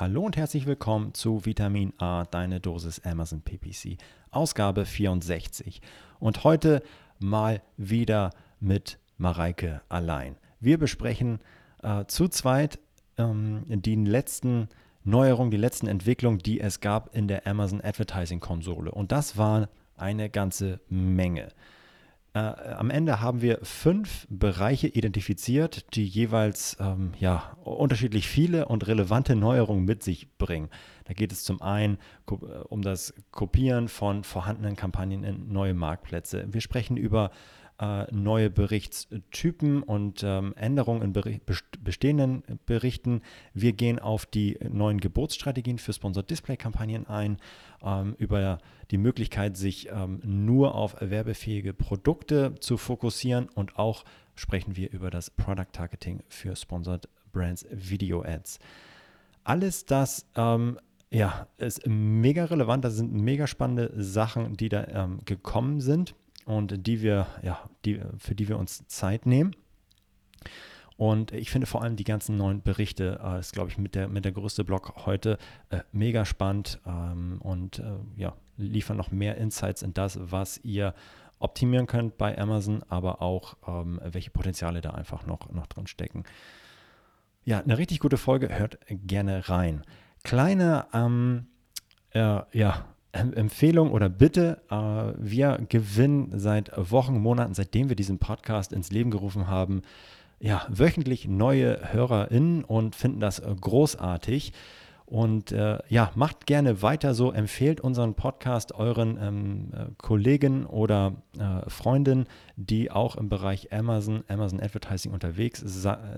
Hallo und herzlich willkommen zu Vitamin A, deine Dosis Amazon PPC, Ausgabe 64. Und heute mal wieder mit Mareike allein. Wir besprechen äh, zu zweit ähm, die letzten Neuerungen, die letzten Entwicklungen, die es gab in der Amazon Advertising Konsole. Und das war eine ganze Menge. Äh, am Ende haben wir fünf Bereiche identifiziert, die jeweils ähm, ja, unterschiedlich viele und relevante Neuerungen mit sich bringen. Da geht es zum einen äh, um das Kopieren von vorhandenen Kampagnen in neue Marktplätze. Wir sprechen über äh, neue Berichtstypen und ähm, Änderungen in Bericht, bestehenden Berichten. Wir gehen auf die neuen Geburtsstrategien für Sponsored Display Kampagnen ein, ähm, über die Möglichkeit, sich ähm, nur auf werbefähige Produkte zu fokussieren und auch sprechen wir über das Product Targeting für Sponsored Brands Video Ads. Alles das ähm, ja, ist mega relevant. Das sind mega spannende Sachen, die da ähm, gekommen sind und die wir, ja, die, für die wir uns Zeit nehmen. Und ich finde vor allem die ganzen neuen Berichte äh, ist, glaube ich, mit der, mit der größte Blog heute äh, mega spannend ähm, und äh, ja, liefern noch mehr Insights in das, was ihr optimieren könnt bei Amazon, aber auch ähm, welche Potenziale da einfach noch, noch drin stecken. Ja, eine richtig gute Folge, hört gerne rein. Kleine, ähm, äh, ja, Empfehlung oder Bitte, äh, wir gewinnen seit Wochen, Monaten, seitdem wir diesen Podcast ins Leben gerufen haben, ja, wöchentlich neue HörerInnen und finden das äh, großartig. Und äh, ja, macht gerne weiter so, empfehlt unseren Podcast euren ähm, äh, Kollegen oder äh, Freundinnen, die auch im Bereich Amazon, Amazon Advertising unterwegs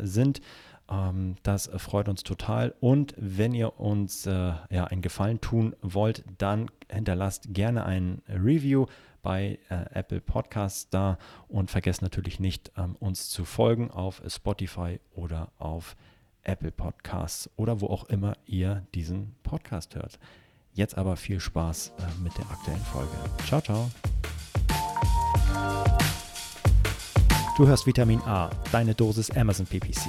sind. Ähm, das freut uns total. Und wenn ihr uns äh, ja, einen Gefallen tun wollt, dann hinterlasst gerne ein Review bei äh, Apple Podcasts da und vergesst natürlich nicht, ähm, uns zu folgen auf Spotify oder auf Apple Podcasts oder wo auch immer ihr diesen Podcast hört. Jetzt aber viel Spaß äh, mit der aktuellen Folge. Ciao, ciao. Du hörst Vitamin A, deine Dosis Amazon PPC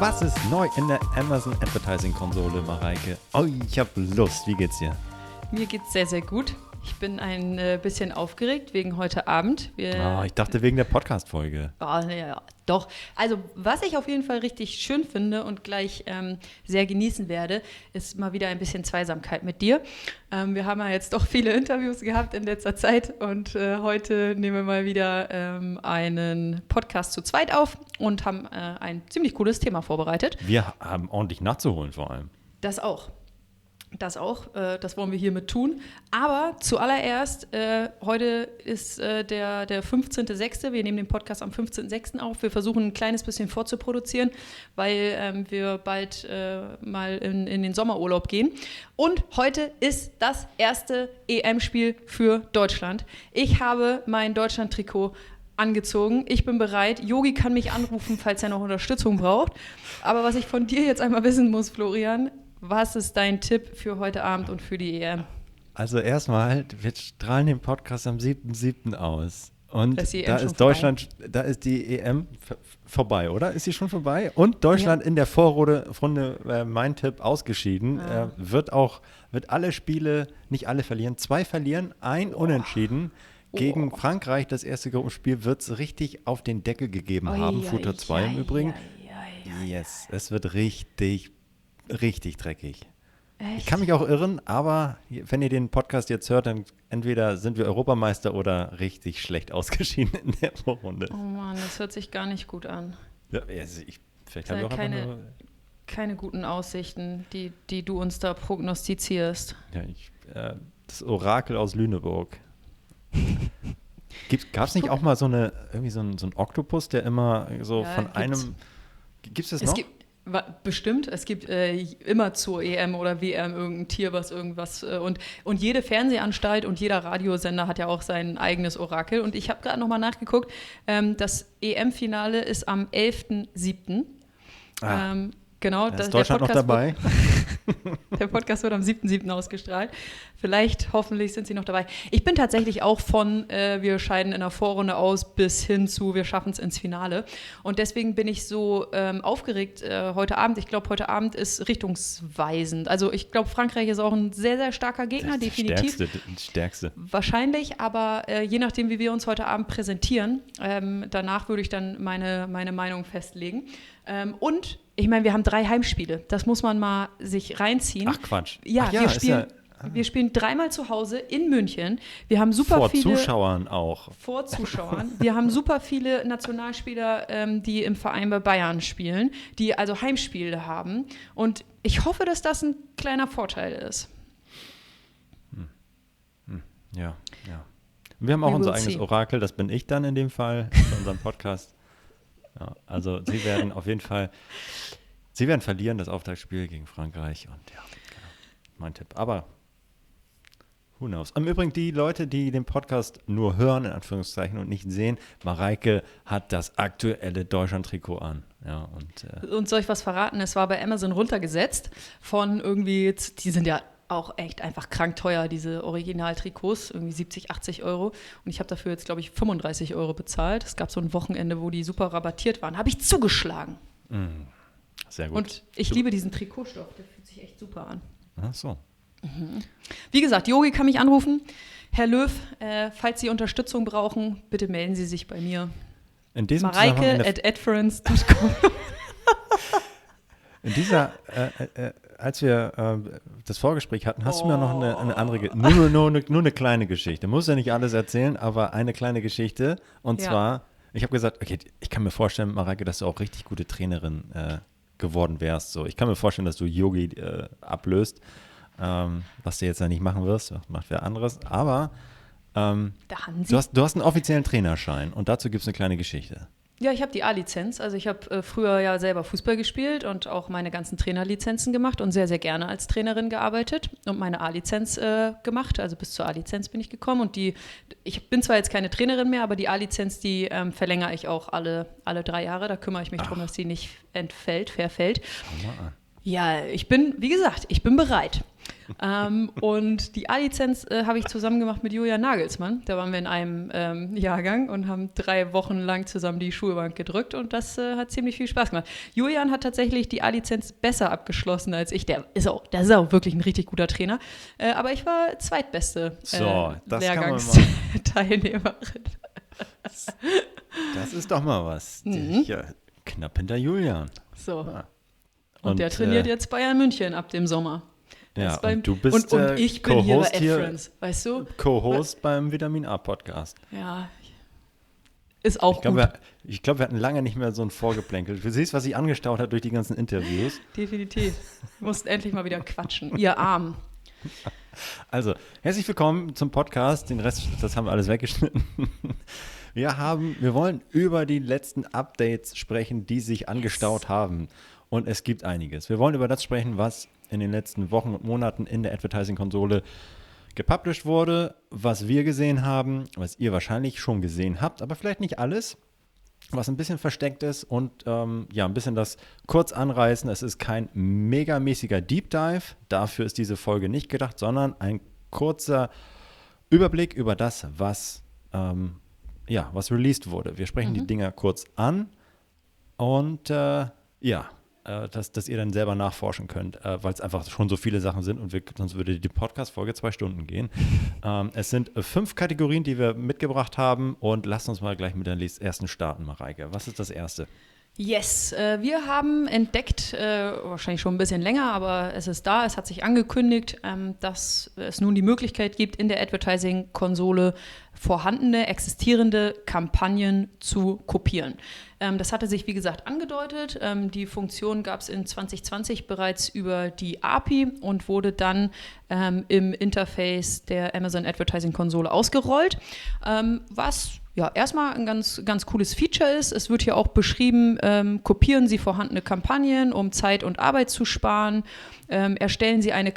Was ist neu in der Amazon Advertising Konsole, Mareike? Oh, ich habe Lust. Wie geht's dir? Mir geht's sehr, sehr gut. Ich bin ein äh, bisschen aufgeregt wegen heute Abend. Wir, oh, ich dachte wegen der Podcast-Folge. Oh, ja, doch. Also, was ich auf jeden Fall richtig schön finde und gleich ähm, sehr genießen werde, ist mal wieder ein bisschen Zweisamkeit mit dir. Ähm, wir haben ja jetzt doch viele Interviews gehabt in letzter Zeit und äh, heute nehmen wir mal wieder ähm, einen Podcast zu zweit auf und haben äh, ein ziemlich cooles Thema vorbereitet. Wir haben ordentlich nachzuholen vor allem. Das auch. Das auch, äh, das wollen wir hiermit tun. Aber zuallererst, äh, heute ist äh, der, der 15.06. Wir nehmen den Podcast am 15.06. auf. Wir versuchen ein kleines bisschen vorzuproduzieren, weil ähm, wir bald äh, mal in, in den Sommerurlaub gehen. Und heute ist das erste EM-Spiel für Deutschland. Ich habe mein Deutschland-Trikot angezogen. Ich bin bereit. Yogi kann mich anrufen, falls er noch Unterstützung braucht. Aber was ich von dir jetzt einmal wissen muss, Florian, was ist dein Tipp für heute Abend und für die EM? Also erstmal, wir strahlen den Podcast am 7.7. aus. Und da ist Deutschland, vorbei? da ist die EM vorbei, oder? Ist sie schon vorbei? Und Deutschland ja. in der Vorrunde, Runde, äh, mein Tipp, ausgeschieden. Ah. Äh, wird auch, wird alle Spiele, nicht alle verlieren, zwei verlieren, ein oh. Unentschieden. Gegen oh. Frankreich, das erste Gruppenspiel, wird es richtig auf den Deckel gegeben oh, haben. Ja, Futter 2 ja, im Übrigen. yes, es wird richtig richtig dreckig. Echt? Ich kann mich auch irren, aber wenn ihr den Podcast jetzt hört, dann entweder sind wir Europameister oder richtig schlecht ausgeschieden in der Vorrunde. Oh Mann, das hört sich gar nicht gut an. Ja, also ich, vielleicht haben wir auch keine, nur keine guten Aussichten, die, die du uns da prognostizierst. Ja, ich, äh, das Orakel aus Lüneburg. Gab es nicht auch mal so eine irgendwie so ein, so ein Oktopus, der immer so ja, von gibt's. einem Gibt es das es noch? Gibt, Bestimmt. Es gibt äh, immer zur EM oder WM irgendein Tier, was irgendwas. Äh, und, und jede Fernsehanstalt und jeder Radiosender hat ja auch sein eigenes Orakel. Und ich habe gerade nochmal nachgeguckt. Ähm, das EM-Finale ist am 11.07. Ah. Ähm, Genau, da ist Deutschland noch dabei. Wird, der Podcast wird am 7.7. ausgestrahlt. Vielleicht, hoffentlich sind Sie noch dabei. Ich bin tatsächlich auch von äh, wir scheiden in der Vorrunde aus bis hin zu wir schaffen es ins Finale. Und deswegen bin ich so ähm, aufgeregt äh, heute Abend. Ich glaube, heute Abend ist richtungsweisend. Also ich glaube, Frankreich ist auch ein sehr, sehr starker Gegner, das definitiv. Stärkste, stärkste. Wahrscheinlich, aber äh, je nachdem, wie wir uns heute Abend präsentieren, ähm, danach würde ich dann meine, meine Meinung festlegen. Ähm, und ich meine, wir haben drei Heimspiele. Das muss man mal sich reinziehen. Ach Quatsch. Ja, Ach ja wir spielen. Ja, Wir spielen dreimal zu Hause in München. Wir haben super vor viele. Vor Zuschauern auch. Vor Zuschauern. Wir haben super viele Nationalspieler, ähm, die im Verein bei Bayern spielen, die also Heimspiele haben. Und ich hoffe, dass das ein kleiner Vorteil ist. Hm. Hm. Ja, ja. Wir haben auch We unser eigenes see. Orakel, das bin ich dann in dem Fall, in unserem Podcast. Ja, also sie werden auf jeden Fall, sie werden verlieren, das Auftaktspiel gegen Frankreich. Und ja, genau, mein Tipp. Aber Who knows? Im Übrigen, die Leute, die den Podcast nur hören, in Anführungszeichen, und nicht sehen, Mareike hat das aktuelle Deutschland-Trikot an. Ja, und, äh und soll ich was verraten? Es war bei Amazon runtergesetzt von irgendwie, die sind ja auch echt einfach krank teuer, diese Original-Trikots, irgendwie 70, 80 Euro. Und ich habe dafür jetzt, glaube ich, 35 Euro bezahlt. Es gab so ein Wochenende, wo die super rabattiert waren. Habe ich zugeschlagen. Mm, sehr gut. Und ich du liebe diesen Trikotstoff, der fühlt sich echt super an. Ach so. Mhm. Wie gesagt, Yogi kann mich anrufen. Herr Löw, äh, falls Sie Unterstützung brauchen, bitte melden Sie sich bei mir. In diesem Mareike at adference.com. In dieser, äh, äh, äh, als wir äh, das Vorgespräch hatten, hast oh. du mir noch eine, eine andere, nur, nur, nur, eine, nur eine kleine Geschichte. Muss ja nicht alles erzählen, aber eine kleine Geschichte. Und ja. zwar, ich habe gesagt, okay, ich kann mir vorstellen, Mareike, dass du auch richtig gute Trainerin äh, geworden wärst. So, ich kann mir vorstellen, dass du Yogi äh, ablöst, ähm, was du jetzt ja nicht machen wirst, macht wer anderes. Aber ähm, du, hast, du hast einen offiziellen Trainerschein und dazu gibt es eine kleine Geschichte. Ja, ich habe die A-Lizenz. Also ich habe äh, früher ja selber Fußball gespielt und auch meine ganzen Trainerlizenzen gemacht und sehr, sehr gerne als Trainerin gearbeitet und meine A-Lizenz äh, gemacht. Also bis zur A-Lizenz bin ich gekommen und die, ich bin zwar jetzt keine Trainerin mehr, aber die A-Lizenz, die ähm, verlängere ich auch alle, alle drei Jahre. Da kümmere ich mich darum, dass sie nicht entfällt, verfällt. Ja, ich bin, wie gesagt, ich bin bereit ähm, und die A-Lizenz äh, habe ich zusammen gemacht mit Julian Nagelsmann. Da waren wir in einem ähm, Jahrgang und haben drei Wochen lang zusammen die Schulbank gedrückt und das äh, hat ziemlich viel Spaß gemacht. Julian hat tatsächlich die A-Lizenz besser abgeschlossen als ich. Der ist auch, der ist auch wirklich ein richtig guter Trainer. Äh, aber ich war zweitbeste äh, so, Lehrgangsteilnehmerin. Das, das ist doch mal was. Mhm. Ja, knapp hinter Julian. So. Ja. Und, und, der trainiert äh, jetzt Bayern München ab dem Sommer. Ja, beim, und du bist und, und ich bin hier bei AdFriends, weißt du? Co-Host beim Vitamin A Podcast. Ja, ist auch ich glaub, gut. Wir, ich glaube, wir hatten lange nicht mehr so ein Vorgeplänkel. Du siehst, was sich angestaut hat durch die ganzen Interviews. Definitiv. Wir mussten endlich mal wieder quatschen. Ihr Arm. Also, herzlich willkommen zum Podcast. Den Rest, das haben wir alles weggeschnitten. Wir haben, wir wollen über die letzten Updates sprechen, die sich angestaut yes. haben. Und es gibt einiges. Wir wollen über das sprechen, was in den letzten Wochen und Monaten in der Advertising-Konsole gepublished wurde, was wir gesehen haben, was ihr wahrscheinlich schon gesehen habt, aber vielleicht nicht alles, was ein bisschen versteckt ist und ähm, ja, ein bisschen das kurz anreißen. Es ist kein megamäßiger Deep Dive, dafür ist diese Folge nicht gedacht, sondern ein kurzer Überblick über das, was, ähm, ja, was released wurde. Wir sprechen mhm. die Dinger kurz an und äh, ja, äh, dass, dass ihr dann selber nachforschen könnt, äh, weil es einfach schon so viele Sachen sind und wir, sonst würde die Podcast-Folge zwei Stunden gehen. Ähm, es sind äh, fünf Kategorien, die wir mitgebracht haben und lasst uns mal gleich mit der ersten starten, Mareike. Was ist das erste? Yes, äh, wir haben entdeckt, äh, wahrscheinlich schon ein bisschen länger, aber es ist da, es hat sich angekündigt, ähm, dass es nun die Möglichkeit gibt, in der Advertising-Konsole vorhandene, existierende Kampagnen zu kopieren. Ähm, das hatte sich, wie gesagt, angedeutet. Ähm, die Funktion gab es in 2020 bereits über die API und wurde dann im Interface der Amazon Advertising Konsole ausgerollt, was ja, erstmal ein ganz, ganz cooles Feature ist. Es wird hier auch beschrieben, ähm, kopieren Sie vorhandene Kampagnen, um Zeit und Arbeit zu sparen. Ähm, erstellen Sie eine,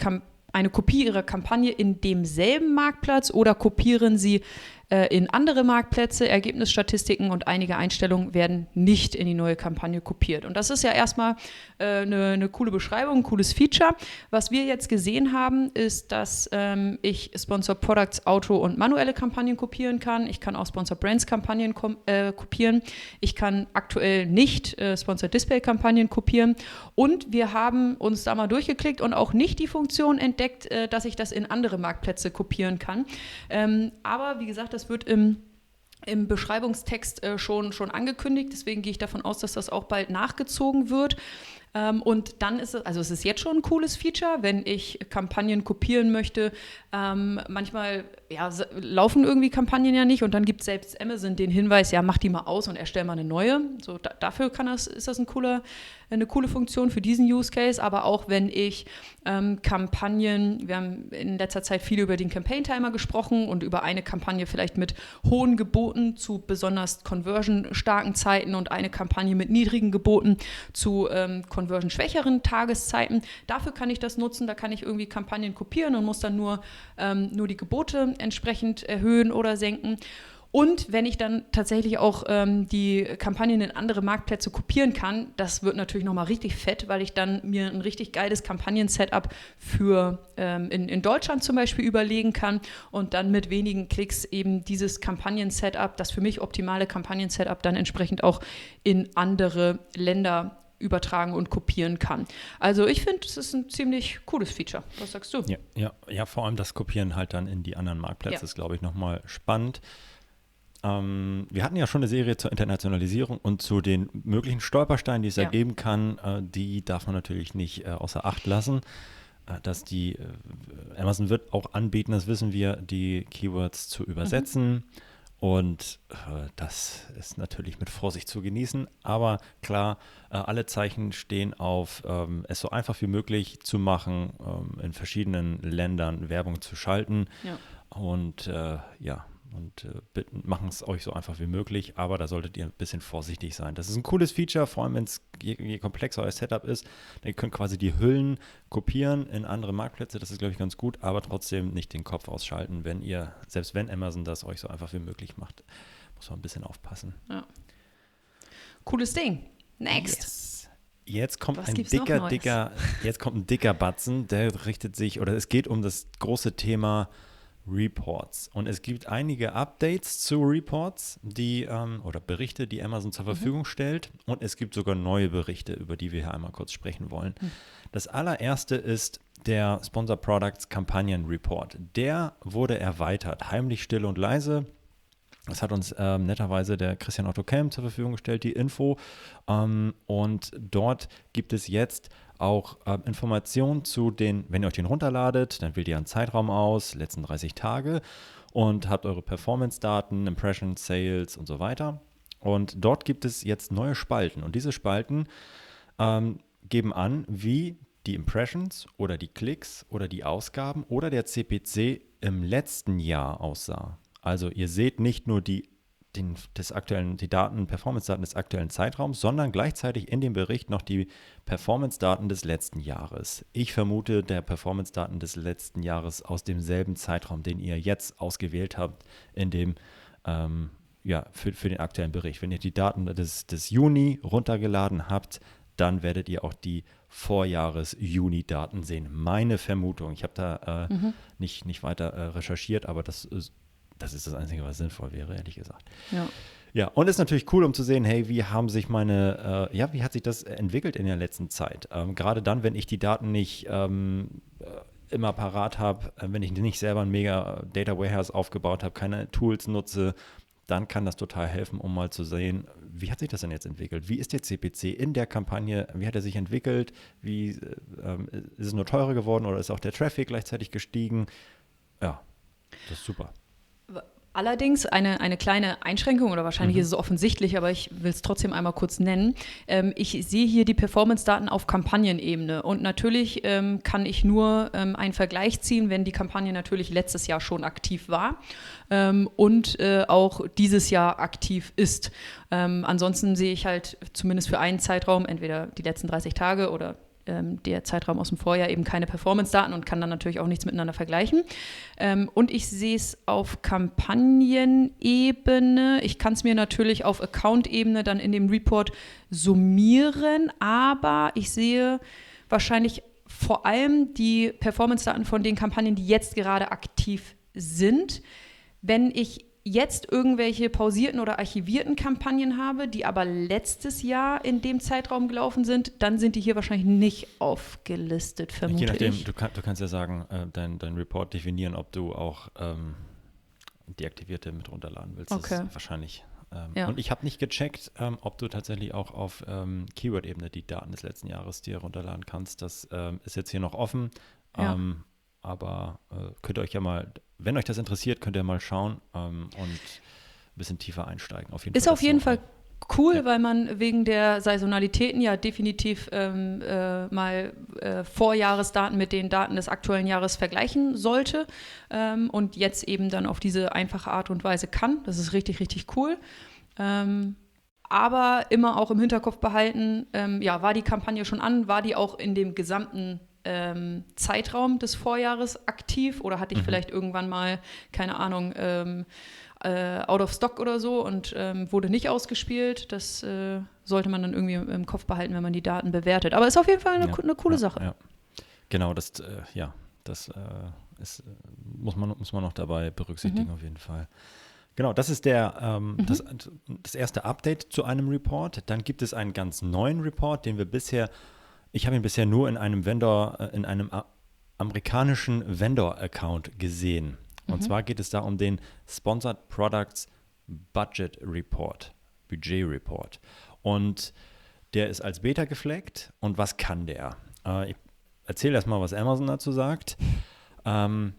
eine Kopie Ihrer Kampagne in demselben Marktplatz oder kopieren Sie äh, in andere Marktplätze, Ergebnisstatistiken und einige Einstellungen werden nicht in die neue Kampagne kopiert. Und das ist ja erstmal äh, eine, eine coole Beschreibung, ein cooles Feature. Was wir jetzt gesehen haben, ist, dass ähm, ich Sponsor Products, Auto und manuelle Kampagnen kopieren kann. Ich kann auch Sponsor Brands Kampagnen äh, kopieren. Ich kann aktuell nicht äh, Sponsor Display Kampagnen kopieren. Und wir haben uns da mal durchgeklickt und auch nicht die Funktion entdeckt, äh, dass ich das in andere Marktplätze kopieren kann. Ähm, aber wie gesagt, das wird im im Beschreibungstext äh, schon, schon angekündigt. Deswegen gehe ich davon aus, dass das auch bald nachgezogen wird. Ähm, und dann ist es, also es ist jetzt schon ein cooles Feature, wenn ich Kampagnen kopieren möchte. Ähm, manchmal ja, laufen irgendwie Kampagnen ja nicht und dann gibt selbst Amazon den Hinweis, ja, mach die mal aus und erstell mal eine neue. So, da, dafür kann das, ist das ein cooler eine coole Funktion für diesen Use Case, aber auch wenn ich ähm, Kampagnen, wir haben in letzter Zeit viel über den Campaign Timer gesprochen und über eine Kampagne vielleicht mit hohen Geboten zu besonders conversion-starken Zeiten und eine Kampagne mit niedrigen Geboten zu ähm, conversion-schwächeren Tageszeiten. Dafür kann ich das nutzen, da kann ich irgendwie Kampagnen kopieren und muss dann nur, ähm, nur die Gebote entsprechend erhöhen oder senken. Und wenn ich dann tatsächlich auch ähm, die Kampagnen in andere Marktplätze kopieren kann, das wird natürlich nochmal richtig fett, weil ich dann mir ein richtig geiles Kampagnen-Setup für ähm, in, in Deutschland zum Beispiel überlegen kann und dann mit wenigen Klicks eben dieses Kampagnen-Setup, das für mich optimale Kampagnen-Setup dann entsprechend auch in andere Länder übertragen und kopieren kann. Also ich finde, es ist ein ziemlich cooles Feature. Was sagst du? Ja, ja, ja, vor allem das Kopieren halt dann in die anderen Marktplätze ja. ist, glaube ich, nochmal spannend. Ähm, wir hatten ja schon eine Serie zur Internationalisierung und zu den möglichen Stolpersteinen, die es ja. ergeben kann. Äh, die darf man natürlich nicht äh, außer Acht lassen. Äh, dass die äh, Amazon wird auch anbieten, das wissen wir, die Keywords zu übersetzen. Mhm. Und äh, das ist natürlich mit Vorsicht zu genießen. Aber klar, äh, alle Zeichen stehen auf, ähm, es so einfach wie möglich zu machen, ähm, in verschiedenen Ländern Werbung zu schalten. Ja. Und ja, und äh, machen es euch so einfach wie möglich, aber da solltet ihr ein bisschen vorsichtig sein. Das ist ein cooles Feature, vor allem wenn es je, je, komplexer euer Setup ist. Ihr könnt quasi die Hüllen kopieren in andere Marktplätze, das ist, glaube ich, ganz gut, aber trotzdem nicht den Kopf ausschalten, wenn ihr, selbst wenn Amazon das euch so einfach wie möglich macht. Muss man ein bisschen aufpassen. Ja. Cooles Ding. Next. Yes. Jetzt kommt Was ein dicker, dicker, jetzt kommt ein dicker Batzen, der richtet sich, oder es geht um das große Thema Reports. Und es gibt einige Updates zu Reports, die ähm, oder Berichte, die Amazon zur mhm. Verfügung mhm. stellt. Und es gibt sogar neue Berichte, über die wir hier einmal kurz sprechen wollen. Mhm. Das allererste ist der Sponsor Products Kampagnen Report. Der wurde erweitert, heimlich, still und leise. Das hat uns ähm, netterweise der Christian Otto Kelm zur Verfügung gestellt, die Info. Ähm, und dort gibt es jetzt auch äh, Informationen zu den, wenn ihr euch den runterladet, dann wählt ihr einen Zeitraum aus, letzten 30 Tage und habt eure Performance-Daten, Impressions, Sales und so weiter. Und dort gibt es jetzt neue Spalten und diese Spalten ähm, geben an, wie die Impressions oder die Klicks oder die Ausgaben oder der CPC im letzten Jahr aussah. Also ihr seht nicht nur die den, des aktuellen, die Daten, Performance-Daten des aktuellen Zeitraums, sondern gleichzeitig in dem Bericht noch die Performance-Daten des letzten Jahres. Ich vermute, der Performance-Daten des letzten Jahres aus demselben Zeitraum, den ihr jetzt ausgewählt habt, in dem ähm, ja, für, für den aktuellen Bericht. Wenn ihr die Daten des, des Juni runtergeladen habt, dann werdet ihr auch die Vorjahres-Juni-Daten sehen. Meine Vermutung. Ich habe da äh, mhm. nicht, nicht weiter äh, recherchiert, aber das ist das ist das Einzige, was sinnvoll wäre, ehrlich gesagt. Ja. Ja, und ist natürlich cool, um zu sehen, hey, wie haben sich meine, äh, ja, wie hat sich das entwickelt in der letzten Zeit? Ähm, Gerade dann, wenn ich die Daten nicht ähm, äh, immer parat habe, äh, wenn ich nicht selber ein mega Data Warehouse aufgebaut habe, keine Tools nutze, dann kann das total helfen, um mal zu sehen, wie hat sich das denn jetzt entwickelt? Wie ist der CPC in der Kampagne? Wie hat er sich entwickelt? Wie äh, ähm, ist es nur teurer geworden oder ist auch der Traffic gleichzeitig gestiegen? Ja, das ist super Allerdings eine, eine kleine Einschränkung, oder wahrscheinlich mhm. ist es offensichtlich, aber ich will es trotzdem einmal kurz nennen. Ähm, ich sehe hier die Performance-Daten auf Kampagnenebene. Und natürlich ähm, kann ich nur ähm, einen Vergleich ziehen, wenn die Kampagne natürlich letztes Jahr schon aktiv war ähm, und äh, auch dieses Jahr aktiv ist. Ähm, ansonsten sehe ich halt zumindest für einen Zeitraum, entweder die letzten 30 Tage oder ähm, der Zeitraum aus dem Vorjahr eben keine Performance-Daten und kann dann natürlich auch nichts miteinander vergleichen. Ähm, und ich sehe es auf Kampagnenebene. Ich kann es mir natürlich auf Account-Ebene dann in dem Report summieren, aber ich sehe wahrscheinlich vor allem die Performance-Daten von den Kampagnen, die jetzt gerade aktiv sind. Wenn ich jetzt irgendwelche pausierten oder archivierten Kampagnen habe, die aber letztes Jahr in dem Zeitraum gelaufen sind, dann sind die hier wahrscheinlich nicht aufgelistet, vermute Je nachdem, ich. Du, kann, du kannst ja sagen, äh, dein, dein Report definieren, ob du auch ähm, deaktivierte mit runterladen willst. Okay. Das ist wahrscheinlich. Ähm, ja. Und ich habe nicht gecheckt, ähm, ob du tatsächlich auch auf ähm, Keyword-Ebene die Daten des letzten Jahres dir runterladen kannst. Das ähm, ist jetzt hier noch offen. Ja. Ähm, aber äh, könnt ihr euch ja mal, wenn euch das interessiert, könnt ihr mal schauen ähm, und ein bisschen tiefer einsteigen. Auf jeden ist Fall auf jeden Fall cool, ja. weil man wegen der Saisonalitäten ja definitiv ähm, äh, mal äh, Vorjahresdaten mit den Daten des aktuellen Jahres vergleichen sollte ähm, und jetzt eben dann auf diese einfache Art und Weise kann. Das ist richtig, richtig cool. Ähm, aber immer auch im Hinterkopf behalten, ähm, ja, war die Kampagne schon an, war die auch in dem gesamten ähm, Zeitraum des Vorjahres aktiv oder hatte ich mhm. vielleicht irgendwann mal, keine Ahnung, ähm, äh, out of stock oder so und ähm, wurde nicht ausgespielt. Das äh, sollte man dann irgendwie im Kopf behalten, wenn man die Daten bewertet. Aber ist auf jeden Fall eine, ja, eine coole ja, Sache. Ja. Genau, das, äh, ja, das äh, ist, muss, man, muss man noch dabei berücksichtigen mhm. auf jeden Fall. Genau, das ist der, ähm, mhm. das, das erste Update zu einem Report. Dann gibt es einen ganz neuen Report, den wir bisher ich habe ihn bisher nur in einem Vendor, äh, in einem amerikanischen Vendor-Account gesehen. Und mhm. zwar geht es da um den Sponsored Products Budget Report, Budget Report. Und der ist als Beta gefleckt. Und was kann der? Äh, ich erzähle erstmal, was Amazon dazu sagt. Ähm,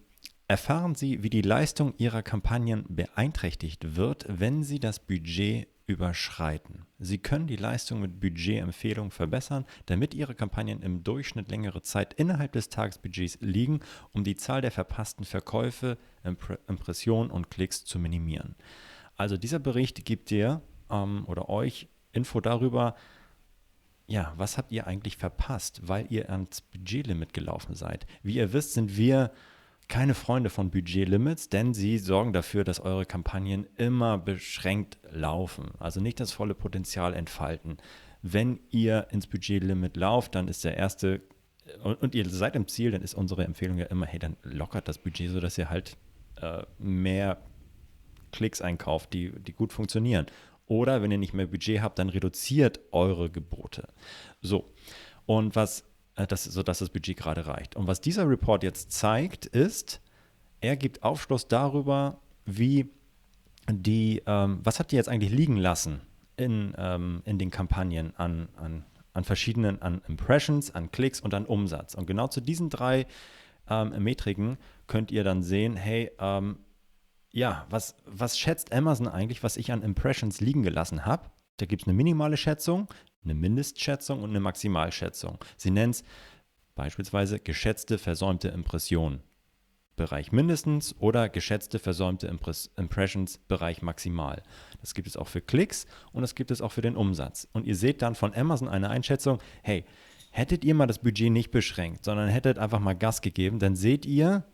erfahren Sie, wie die Leistung Ihrer Kampagnen beeinträchtigt wird, wenn Sie das Budget überschreiten. Sie können die Leistung mit Budgetempfehlungen verbessern, damit Ihre Kampagnen im Durchschnitt längere Zeit innerhalb des Tagesbudgets liegen, um die Zahl der verpassten Verkäufe, Impressionen und Klicks zu minimieren. Also dieser Bericht gibt dir ähm, oder euch Info darüber, ja, was habt ihr eigentlich verpasst, weil ihr ans Budgetlimit gelaufen seid. Wie ihr wisst, sind wir keine Freunde von Budgetlimits, denn sie sorgen dafür, dass eure Kampagnen immer beschränkt laufen, also nicht das volle Potenzial entfalten. Wenn ihr ins Budgetlimit lauft, dann ist der erste und ihr seid im Ziel, dann ist unsere Empfehlung ja immer, hey, dann lockert das Budget, sodass ihr halt äh, mehr Klicks einkauft, die, die gut funktionieren. Oder wenn ihr nicht mehr Budget habt, dann reduziert eure Gebote. So. Und was äh, das, sodass das Budget gerade reicht. Und was dieser Report jetzt zeigt, ist, er gibt Aufschluss darüber, wie die, ähm, was habt ihr jetzt eigentlich liegen lassen in, ähm, in den Kampagnen an, an, an verschiedenen, an Impressions, an Klicks und an Umsatz. Und genau zu diesen drei ähm, Metriken könnt ihr dann sehen, hey, ähm, ja, was, was schätzt Amazon eigentlich, was ich an Impressions liegen gelassen habe? Da gibt es eine minimale Schätzung, eine Mindestschätzung und eine Maximalschätzung. Sie nennen es beispielsweise geschätzte versäumte Impressionen. Bereich mindestens oder geschätzte versäumte Impress Impressions Bereich maximal. Das gibt es auch für Klicks und das gibt es auch für den Umsatz. Und ihr seht dann von Amazon eine Einschätzung, hey, hättet ihr mal das Budget nicht beschränkt, sondern hättet einfach mal Gas gegeben, dann seht ihr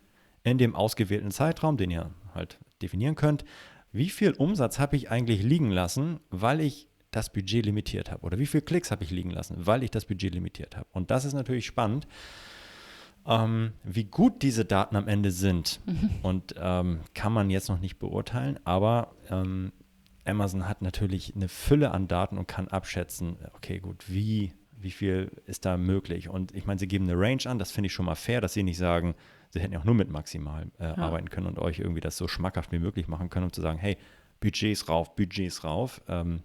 in dem ausgewählten Zeitraum, den ihr halt definieren könnt, wie viel Umsatz habe ich eigentlich liegen lassen, weil ich das Budget limitiert habe? Oder wie viele Klicks habe ich liegen lassen, weil ich das Budget limitiert habe? Und das ist natürlich spannend, ähm, wie gut diese Daten am Ende sind. Mhm. Und ähm, kann man jetzt noch nicht beurteilen, aber ähm, Amazon hat natürlich eine Fülle an Daten und kann abschätzen, okay, gut, wie, wie viel ist da möglich? Und ich meine, sie geben eine Range an, das finde ich schon mal fair, dass sie nicht sagen, sie hätten ja auch nur mit maximal äh, ja. arbeiten können und euch irgendwie das so schmackhaft wie möglich machen können, um zu sagen, hey, Budgets rauf, Budgets rauf. Ähm,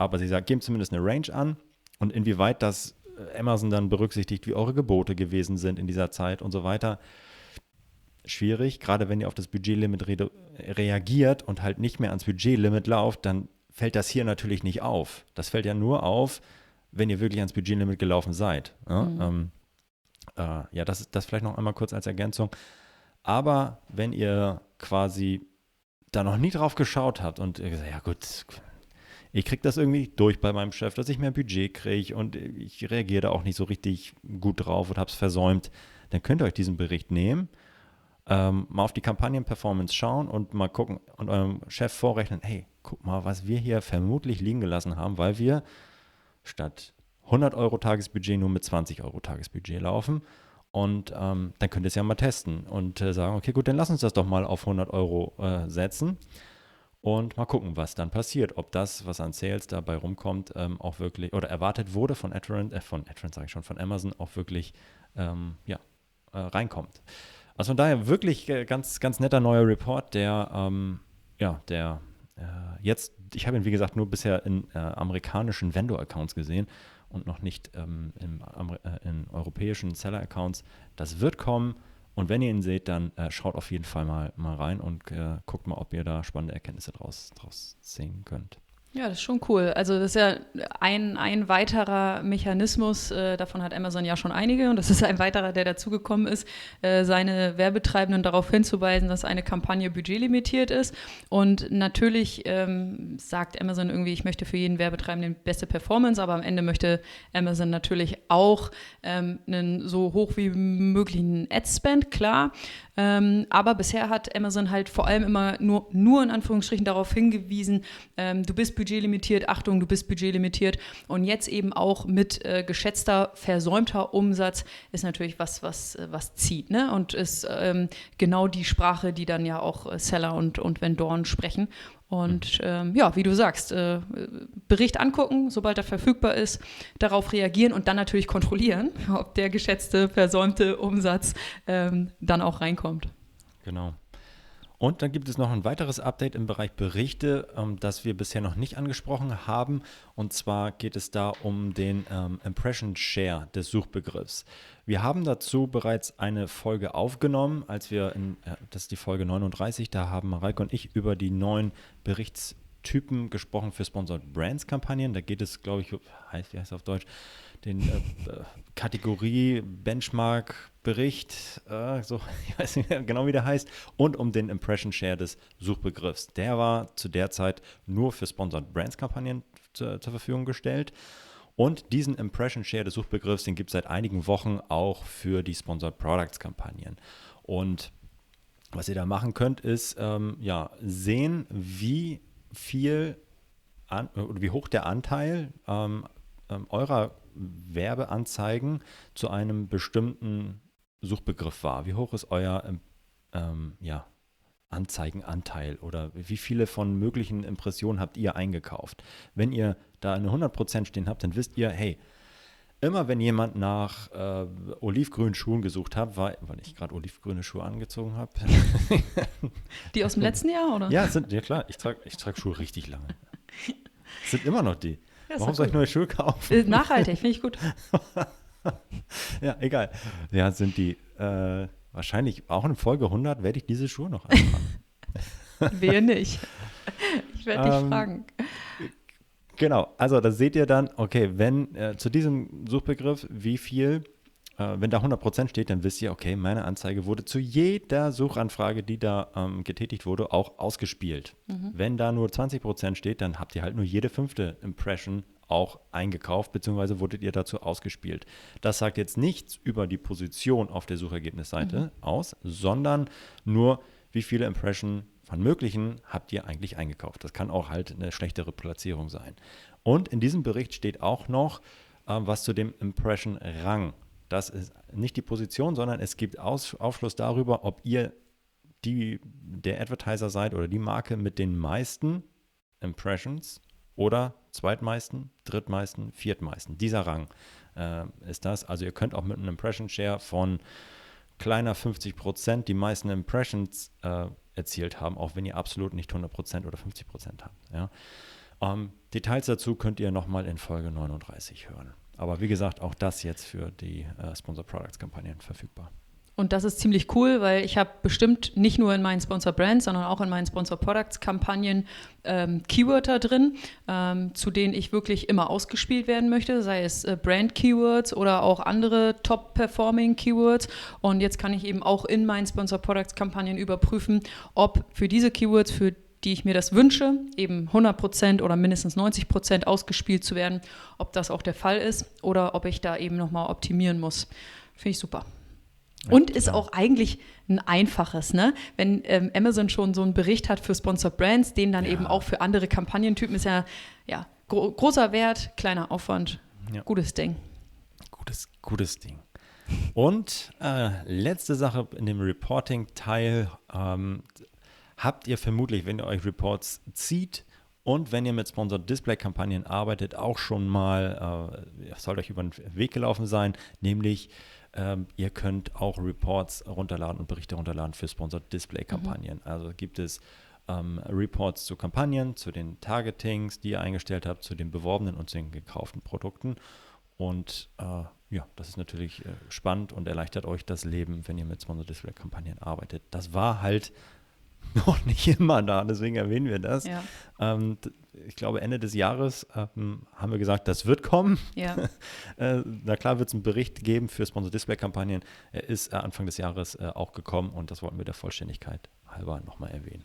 aber sie sagt, geben zumindest eine Range an und inwieweit das äh, Amazon dann berücksichtigt, wie eure Gebote gewesen sind in dieser Zeit und so weiter. schwierig, gerade wenn ihr auf das Budgetlimit re reagiert und halt nicht mehr ans Budgetlimit lauft, dann fällt das hier natürlich nicht auf. Das fällt ja nur auf, wenn ihr wirklich ans Budgetlimit gelaufen seid. Ja, mhm. ähm, äh, ja das, das vielleicht noch einmal kurz als Ergänzung. Aber wenn ihr quasi da noch nie drauf geschaut habt und ihr gesagt, ja gut, ich kriege das irgendwie durch bei meinem Chef, dass ich mehr Budget kriege und ich reagiere da auch nicht so richtig gut drauf und habe es versäumt, dann könnt ihr euch diesen Bericht nehmen, ähm, mal auf die Kampagnenperformance schauen und mal gucken und eurem Chef vorrechnen, hey, guck mal, was wir hier vermutlich liegen gelassen haben, weil wir statt 100 Euro Tagesbudget nur mit 20 Euro Tagesbudget laufen. Und ähm, dann könnt ihr es ja mal testen und äh, sagen, okay, gut, dann lass uns das doch mal auf 100 Euro äh, setzen und mal gucken, was dann passiert. Ob das, was an Sales dabei rumkommt, ähm, auch wirklich oder erwartet wurde von Adherent, äh, von Adherent sage ich schon, von Amazon auch wirklich ähm, ja, äh, reinkommt. Also von daher wirklich äh, ganz, ganz netter neuer Report, der, ähm, ja, der äh, jetzt, ich habe ihn wie gesagt nur bisher in äh, amerikanischen Vendor-Accounts gesehen und noch nicht ähm, im, in europäischen Seller-Accounts. Das wird kommen. Und wenn ihr ihn seht, dann äh, schaut auf jeden Fall mal, mal rein und äh, guckt mal, ob ihr da spannende Erkenntnisse draus, draus sehen könnt. Ja, das ist schon cool. Also das ist ja ein, ein weiterer Mechanismus, äh, davon hat Amazon ja schon einige und das ist ein weiterer, der dazugekommen ist, äh, seine Werbetreibenden darauf hinzuweisen, dass eine Kampagne budgetlimitiert ist. Und natürlich ähm, sagt Amazon irgendwie, ich möchte für jeden Werbetreibenden beste Performance, aber am Ende möchte Amazon natürlich auch ähm, einen so hoch wie möglichen Ad-Spend, klar. Ähm, aber bisher hat Amazon halt vor allem immer nur, nur in Anführungsstrichen darauf hingewiesen, ähm, du bist budgetlimitiert, Achtung, du bist budgetlimitiert. Und jetzt eben auch mit äh, geschätzter, versäumter Umsatz ist natürlich was, was, äh, was zieht. Ne? Und ist ähm, genau die Sprache, die dann ja auch äh, Seller und, und Vendoren sprechen. Und ähm, ja, wie du sagst, äh, Bericht angucken, sobald er verfügbar ist, darauf reagieren und dann natürlich kontrollieren, ob der geschätzte, versäumte Umsatz ähm, dann auch reinkommt. Genau. Und dann gibt es noch ein weiteres Update im Bereich Berichte, ähm, das wir bisher noch nicht angesprochen haben. Und zwar geht es da um den ähm, Impression Share des Suchbegriffs. Wir haben dazu bereits eine Folge aufgenommen, als wir, in, äh, das ist die Folge 39, da haben Mareike und ich über die neuen Berichtstypen gesprochen für Sponsored Brands Kampagnen. Da geht es, glaube ich, wie heißt es auf Deutsch? den äh, äh, Kategorie Benchmark Bericht, äh, so ich weiß nicht genau wie der heißt, und um den Impression Share des Suchbegriffs. Der war zu der Zeit nur für Sponsored Brands Kampagnen zu, zur Verfügung gestellt. Und diesen Impression Share des Suchbegriffs, den gibt es seit einigen Wochen auch für die Sponsored Products Kampagnen. Und was ihr da machen könnt, ist ähm, ja sehen, wie viel an, oder wie hoch der Anteil ähm, ähm eurer Werbeanzeigen zu einem bestimmten Suchbegriff war. Wie hoch ist euer ähm, ähm, ja, Anzeigenanteil oder wie viele von möglichen Impressionen habt ihr eingekauft? Wenn ihr da eine 100% stehen habt, dann wisst ihr, hey, immer wenn jemand nach äh, olivgrünen Schuhen gesucht hat, war, weil ich gerade olivgrüne Schuhe angezogen habe. die aus dem letzten Jahr, oder? Ja, sind, ja klar, ich trage ich trag Schuhe richtig lange. sind immer noch die. Ja, Warum soll ich neue Schuhe kaufen? Äh, nachhaltig, finde ich gut. ja, egal. Ja, sind die äh, wahrscheinlich auch in Folge 100 werde ich diese Schuhe noch anfangen. Wehe nicht. Ich werde dich ähm, fragen. Genau, also da seht ihr dann, okay, wenn äh, zu diesem Suchbegriff, wie viel äh, wenn da 100% steht, dann wisst ihr, okay, meine Anzeige wurde zu jeder Suchanfrage, die da ähm, getätigt wurde, auch ausgespielt. Mhm. Wenn da nur 20% steht, dann habt ihr halt nur jede fünfte Impression auch eingekauft, beziehungsweise wurdet ihr dazu ausgespielt. Das sagt jetzt nichts über die Position auf der Suchergebnisseite mhm. aus, sondern nur, wie viele Impression von möglichen habt ihr eigentlich eingekauft. Das kann auch halt eine schlechtere Platzierung sein. Und in diesem Bericht steht auch noch äh, was zu dem Impression-Rang das ist nicht die Position, sondern es gibt Aus, Aufschluss darüber, ob ihr die, der Advertiser seid oder die Marke mit den meisten Impressions oder zweitmeisten, drittmeisten, viertmeisten. Dieser Rang äh, ist das. Also ihr könnt auch mit einem Impression Share von kleiner 50 Prozent die meisten Impressions äh, erzielt haben, auch wenn ihr absolut nicht 100 Prozent oder 50 Prozent habt. Ja. Ähm, Details dazu könnt ihr nochmal in Folge 39 hören. Aber wie gesagt, auch das jetzt für die äh, Sponsor Products Kampagnen verfügbar. Und das ist ziemlich cool, weil ich habe bestimmt nicht nur in meinen Sponsor Brands, sondern auch in meinen Sponsor Products Kampagnen ähm, Keywörter drin, ähm, zu denen ich wirklich immer ausgespielt werden möchte, sei es äh, Brand Keywords oder auch andere Top-Performing Keywords. Und jetzt kann ich eben auch in meinen Sponsor Products Kampagnen überprüfen, ob für diese Keywords, für die ich mir das wünsche, eben 100% oder mindestens 90% ausgespielt zu werden, ob das auch der Fall ist oder ob ich da eben nochmal optimieren muss. Finde ich super. Und ist auch eigentlich ein einfaches, ne? Wenn ähm, Amazon schon so einen Bericht hat für Sponsored Brands, den dann ja. eben auch für andere Kampagnentypen ist ja, ja gro großer Wert, kleiner Aufwand, ja. gutes Ding. Gutes, gutes Ding. Und äh, letzte Sache in dem Reporting-Teil ähm, habt ihr vermutlich, wenn ihr euch Reports zieht und wenn ihr mit Sponsored Display-Kampagnen arbeitet, auch schon mal, äh, sollt euch über den Weg gelaufen sein, nämlich ähm, ihr könnt auch Reports runterladen und Berichte runterladen für Sponsored Display-Kampagnen. Mhm. Also gibt es ähm, Reports zu Kampagnen, zu den Targetings, die ihr eingestellt habt, zu den beworbenen und zu den gekauften Produkten. Und äh, ja, das ist natürlich äh, spannend und erleichtert euch das Leben, wenn ihr mit Sponsored Display-Kampagnen arbeitet. Das war halt noch nicht immer da, deswegen erwähnen wir das. Ja. Ähm, ich glaube, Ende des Jahres ähm, haben wir gesagt, das wird kommen. Ja. äh, na klar wird es einen Bericht geben für Sponsor Display Kampagnen. Er ist äh, Anfang des Jahres äh, auch gekommen und das wollten wir der Vollständigkeit halber nochmal erwähnen.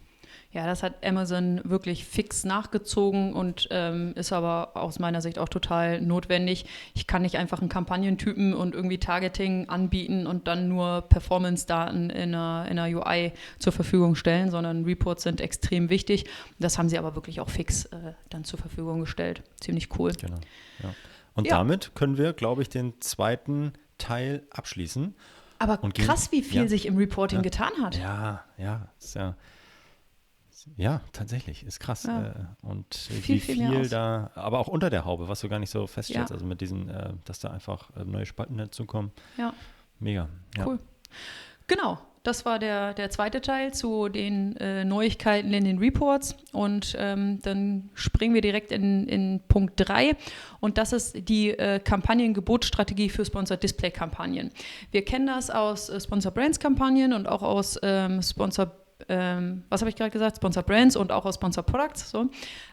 Ja, das hat Amazon wirklich fix nachgezogen und ähm, ist aber aus meiner Sicht auch total notwendig. Ich kann nicht einfach einen Kampagnentypen und irgendwie Targeting anbieten und dann nur Performance-Daten in einer, in einer UI zur Verfügung stellen, sondern Reports sind extrem wichtig. Das haben sie aber wirklich auch fix äh, dann zur Verfügung gestellt. Ziemlich cool. Genau. Ja. Und ja. damit können wir, glaube ich, den zweiten Teil abschließen. Aber krass, wie viel ja. sich im Reporting getan hat. Ja, ja, ist ja ja, tatsächlich, ist krass. Ja. Äh, und viel, wie viel, viel da, aber auch unter der Haube, was du gar nicht so feststellst, ja. also mit diesen, äh, dass da einfach äh, neue Spalten dazukommen. Ja. Mega. Ja. Cool. Genau, das war der, der zweite Teil zu den äh, Neuigkeiten in den Reports. Und ähm, dann springen wir direkt in, in Punkt 3. Und das ist die äh, Kampagnengebotsstrategie für Sponsor Display Kampagnen. Wir kennen das aus äh, Sponsor Brands Kampagnen und auch aus ähm, Sponsor ähm, was habe ich gerade gesagt, Sponsor Brands und auch aus Sponsor Products, so,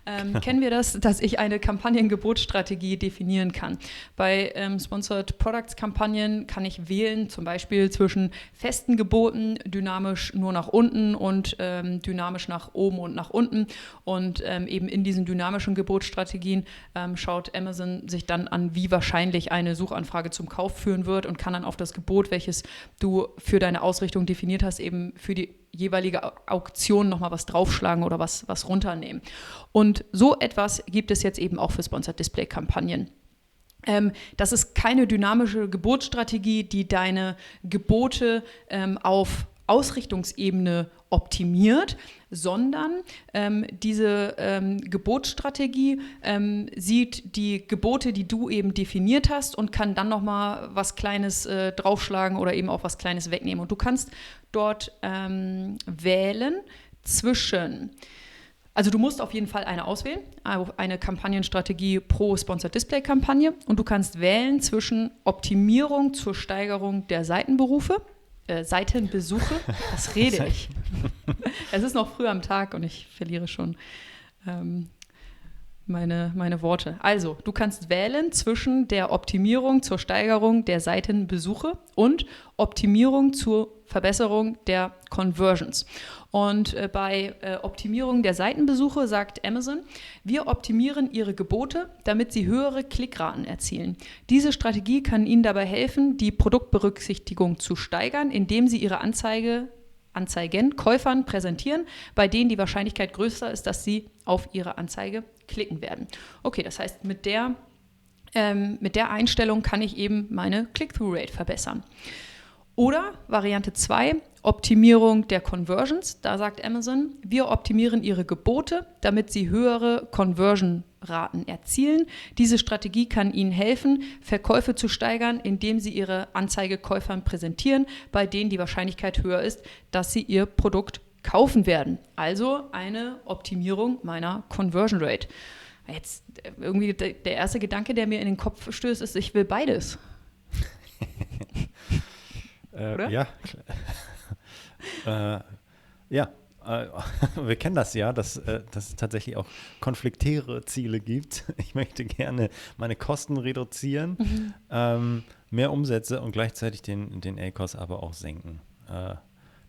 ähm, kennen wir das, dass ich eine Kampagnengebotsstrategie definieren kann. Bei ähm, Sponsored Products Kampagnen kann ich wählen, zum Beispiel zwischen festen Geboten, dynamisch nur nach unten und ähm, dynamisch nach oben und nach unten. Und ähm, eben in diesen dynamischen Gebotsstrategien ähm, schaut Amazon sich dann an, wie wahrscheinlich eine Suchanfrage zum Kauf führen wird und kann dann auf das Gebot, welches du für deine Ausrichtung definiert hast, eben für die jeweilige Auktion nochmal was draufschlagen oder was, was runternehmen. Und so etwas gibt es jetzt eben auch für Sponsored Display Kampagnen. Ähm, das ist keine dynamische Gebotsstrategie, die deine Gebote ähm, auf Ausrichtungsebene optimiert, sondern ähm, diese ähm, Gebotsstrategie ähm, sieht die Gebote, die du eben definiert hast und kann dann nochmal was Kleines äh, draufschlagen oder eben auch was Kleines wegnehmen. Und du kannst dort ähm, wählen zwischen also du musst auf jeden Fall eine auswählen, eine Kampagnenstrategie pro Sponsored Display Kampagne und du kannst wählen zwischen Optimierung zur Steigerung der Seitenberufe äh, Seitenbesuche. Was rede ich? es ist noch früh am Tag und ich verliere schon ähm, meine, meine Worte. Also, du kannst wählen zwischen der Optimierung zur Steigerung der Seitenbesuche und Optimierung zur Verbesserung der Conversions. Und äh, bei äh, Optimierung der Seitenbesuche sagt Amazon, wir optimieren Ihre Gebote, damit Sie höhere Klickraten erzielen. Diese Strategie kann Ihnen dabei helfen, die Produktberücksichtigung zu steigern, indem Sie Ihre Anzeige Anzeigen Käufern präsentieren, bei denen die Wahrscheinlichkeit größer ist, dass sie auf ihre Anzeige klicken werden. Okay, das heißt, mit der, ähm, mit der Einstellung kann ich eben meine Click-Through-Rate verbessern. Oder Variante 2, Optimierung der Conversions. Da sagt Amazon, wir optimieren ihre Gebote, damit sie höhere Conversion-Raten erzielen. Diese Strategie kann ihnen helfen, Verkäufe zu steigern, indem sie ihre Anzeige Käufern präsentieren, bei denen die Wahrscheinlichkeit höher ist, dass sie ihr Produkt kaufen werden. Also eine Optimierung meiner Conversion Rate. Jetzt äh, irgendwie der erste Gedanke, der mir in den Kopf stößt, ist, ich will beides. Äh, Oder? ja, äh, ja, äh, wir kennen das ja, dass, äh, dass es tatsächlich auch konfliktäre Ziele gibt. Ich möchte gerne meine Kosten reduzieren, Mhm. ähm, mehr Umsätze und gleichzeitig den, den A-Cost aber auch senken. Äh,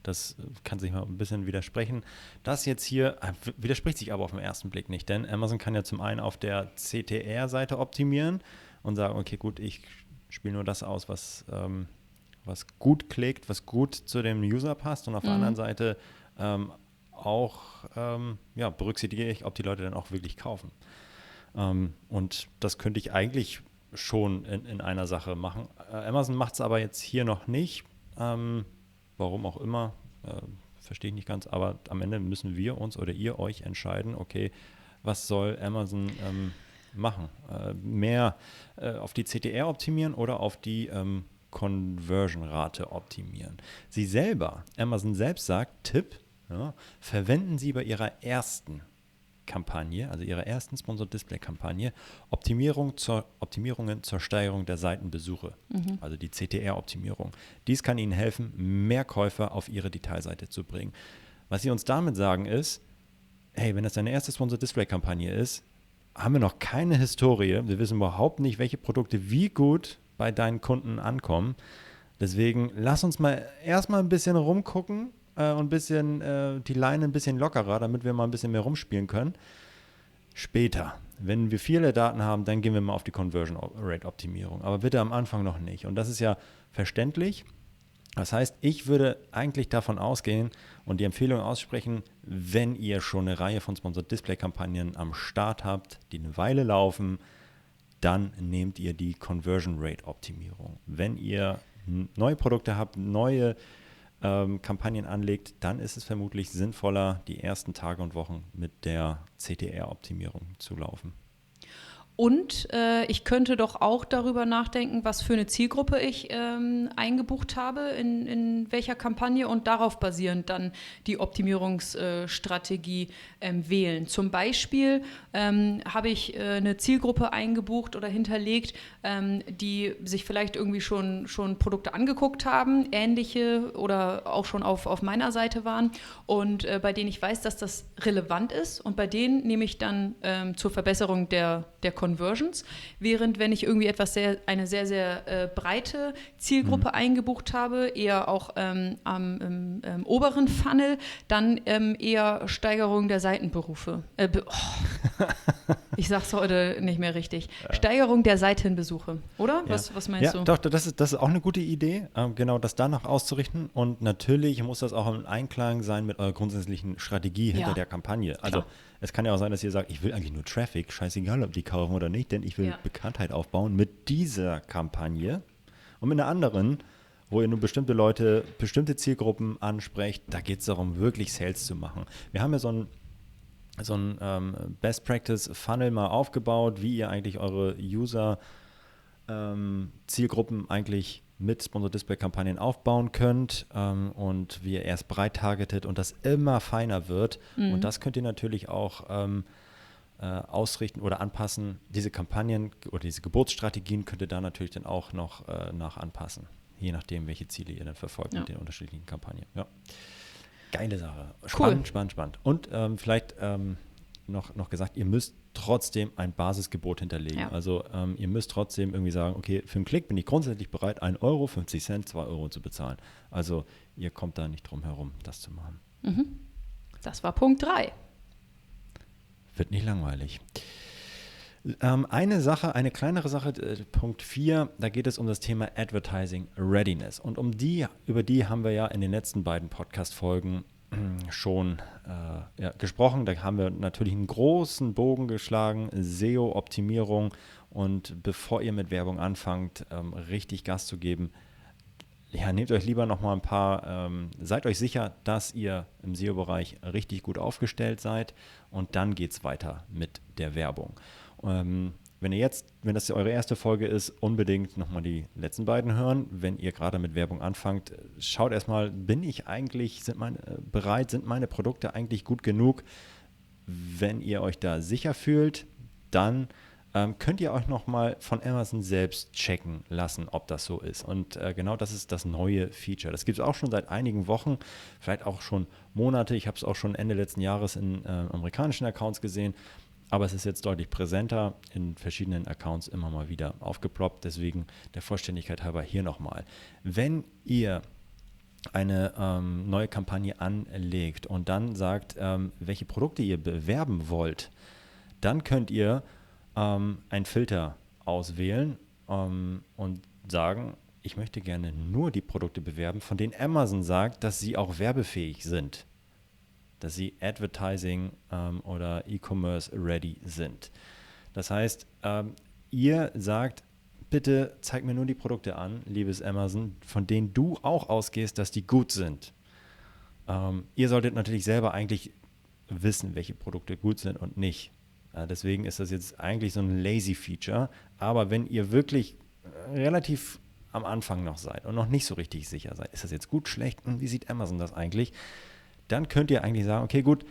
das kann sich mal ein bisschen widersprechen. Das jetzt hier äh, widerspricht sich aber auf den ersten Blick nicht, denn Amazon kann ja zum einen auf der CTR-Seite optimieren und sagen, okay, gut, ich spiele nur das aus, was, ähm, was gut klickt, was gut zu dem User passt und auf der Mhm. anderen Seite ähm, auch ähm, ja, berücksichtige ich, ob die Leute dann auch wirklich kaufen. Ähm, und das könnte ich eigentlich schon in, in einer Sache machen. Äh, Amazon macht es aber jetzt hier noch nicht. Warum auch immer, äh, verstehe ich nicht ganz. Aber am Ende müssen wir uns oder ihr euch entscheiden, okay, was soll Amazon ähm, machen? Äh, mehr äh, auf die CTR optimieren oder auf die ähm, Conversion-Rate optimieren? Sie selber, Amazon selbst sagt, Tipp, ja, verwenden Sie bei Ihrer ersten Kampagne, also ihrer ersten Sponsored Display Kampagne, Optimierung zur, Optimierungen zur Steigerung der Seitenbesuche, also die CTR-Optimierung. Dies kann Ihnen helfen, mehr Käufer auf Ihre Detailseite zu bringen. Was Sie uns damit sagen ist, hey, wenn das deine erste Sponsored Display Kampagne ist, haben wir noch keine Historie. Wir wissen überhaupt nicht, welche Produkte wie gut bei deinen Kunden ankommen. Deswegen lass uns mal erstmal ein bisschen rumgucken äh, und ein bisschen äh, die Leine ein bisschen lockerer, damit wir mal ein bisschen mehr rumspielen können. Später, wenn wir viele Daten haben, dann gehen wir mal auf die Conversion Rate Optimierung. Aber bitte am Anfang noch nicht. Und das ist ja verständlich. Das heißt, ich würde eigentlich davon ausgehen und die Empfehlung aussprechen, wenn ihr schon eine Reihe von Sponsored Display Kampagnen am Start habt, die eine Weile laufen, dann nehmt ihr die Conversion Rate Optimierung. Wenn ihr neue Produkte habt, neue ähm, Kampagnen anlegt, dann ist es vermutlich sinnvoller, die ersten Tage und Wochen mit der CTR-Optimierung zu laufen. Und äh, ich könnte doch auch darüber nachdenken, was für eine Zielgruppe ich ähm, eingebucht habe, in, in welcher Kampagne und darauf basierend dann die Optimierungsstrategie ähm, wählen. Zum Beispiel ähm, habe ich äh, eine Zielgruppe eingebucht oder hinterlegt, ähm, die sich vielleicht irgendwie schon, schon Produkte angeguckt haben, ähnliche oder auch schon auf, auf meiner Seite waren und äh, bei denen ich weiß, dass das relevant ist und bei denen nehme ich dann ähm, zur Verbesserung der, der Conversions, während wenn ich irgendwie etwas sehr, eine sehr, sehr äh, breite Zielgruppe eingebucht habe, eher auch ähm, am im, ähm, oberen Funnel, dann ähm, eher Steigerung der Seitenberufe. Äh, be oh, ich sag's heute nicht mehr richtig. Steigerung der Seitenbesuche, oder? Was, was meinst ja, du? Doch, das ist, das ist auch eine gute Idee, ähm, genau das danach auszurichten. Und natürlich muss das auch im Einklang sein mit eurer grundsätzlichen Strategie hinter Ja. der Kampagne. Also Klar. es kann ja auch sein, dass ihr sagt, ich will eigentlich nur Traffic, scheißegal, ob die kaufen oder nicht, denn ich will Ja. Bekanntheit aufbauen mit dieser Kampagne und mit einer anderen, wo ihr nur bestimmte Leute, bestimmte Zielgruppen ansprecht. Da geht es darum, wirklich Sales zu machen. Wir haben ja so ein so ein ähm, Best Practice Funnel mal aufgebaut, wie ihr eigentlich eure User ähm, Zielgruppen eigentlich mit Sponsored Display Kampagnen aufbauen könnt ähm, und wie ihr erst breit targetet und das immer feiner wird. Und das könnt ihr natürlich auch ähm, äh, ausrichten oder anpassen. Diese Kampagnen oder diese Geburtsstrategien könnt ihr da natürlich dann auch noch äh, nach anpassen, je nachdem, welche Ziele ihr dann verfolgt Ja. mit den unterschiedlichen Kampagnen. Ja. Geile Sache. Spannend, Cool. spannend, spannend. Und ähm, vielleicht ähm, noch, noch gesagt, ihr müsst trotzdem ein Basisgebot hinterlegen. Ja. Also ähm, ihr müsst trotzdem irgendwie sagen, okay, für einen Klick bin ich grundsätzlich bereit, 1 Euro, 50 Cent, 2 Euro zu bezahlen. Also ihr kommt da nicht drum herum, das zu machen. Das war Punkt 3. Wird nicht langweilig. Ähm, eine Sache, eine kleinere Sache, äh, Punkt 4, da geht es um das Thema Advertising Readiness. Und um die, über die haben wir ja in den letzten beiden Podcast-Folgen äh, schon äh, ja, gesprochen. Da haben wir natürlich einen großen Bogen geschlagen, SEO-Optimierung und bevor ihr mit Werbung anfangt, ähm, richtig Gas zu geben, ja, nehmt euch lieber noch mal ein paar, ähm, seid euch sicher, dass ihr im SEO-Bereich richtig gut aufgestellt seid und dann geht es weiter mit der Werbung. Ähm, wenn ihr jetzt, wenn das eure erste Folge ist, unbedingt nochmal die letzten beiden hören. Wenn ihr gerade mit Werbung anfangt, schaut erstmal, bin ich eigentlich, sind meine, äh, bereit, sind meine Produkte eigentlich gut genug? Wenn ihr euch da sicher fühlt, dann ähm, könnt ihr euch nochmal von Amazon selbst checken lassen, ob das so ist. Und äh, genau das ist das neue Feature. Das gibt es auch schon seit einigen Wochen, vielleicht auch schon Monate. Ich habe es auch schon Ende letzten Jahres in äh, amerikanischen Accounts gesehen. Aber es ist jetzt deutlich präsenter, in verschiedenen Accounts immer mal wieder aufgeploppt. Deswegen der Vollständigkeit halber hier nochmal. Wenn ihr eine ähm, neue Kampagne anlegt und dann sagt, ähm, welche Produkte ihr bewerben wollt, dann könnt ihr ähm, einen Filter auswählen ähm, und sagen, ich möchte gerne nur die Produkte bewerben, von denen Amazon sagt, dass sie auch werbefähig sind, dass sie Advertising ähm, oder E-Commerce ready sind. Das heißt, ähm, ihr sagt, bitte zeig mir nur die Produkte an, liebes Amazon, von denen du auch ausgehst, dass die gut sind. Ähm, ihr solltet natürlich selber eigentlich wissen, welche Produkte gut sind und nicht. Äh, deswegen ist das jetzt eigentlich so ein lazy Feature. Aber wenn ihr wirklich äh, relativ am Anfang noch seid und noch nicht so richtig sicher seid, ist das jetzt gut, schlecht und wie sieht Amazon das eigentlich, dann könnt ihr eigentlich sagen, okay, gut,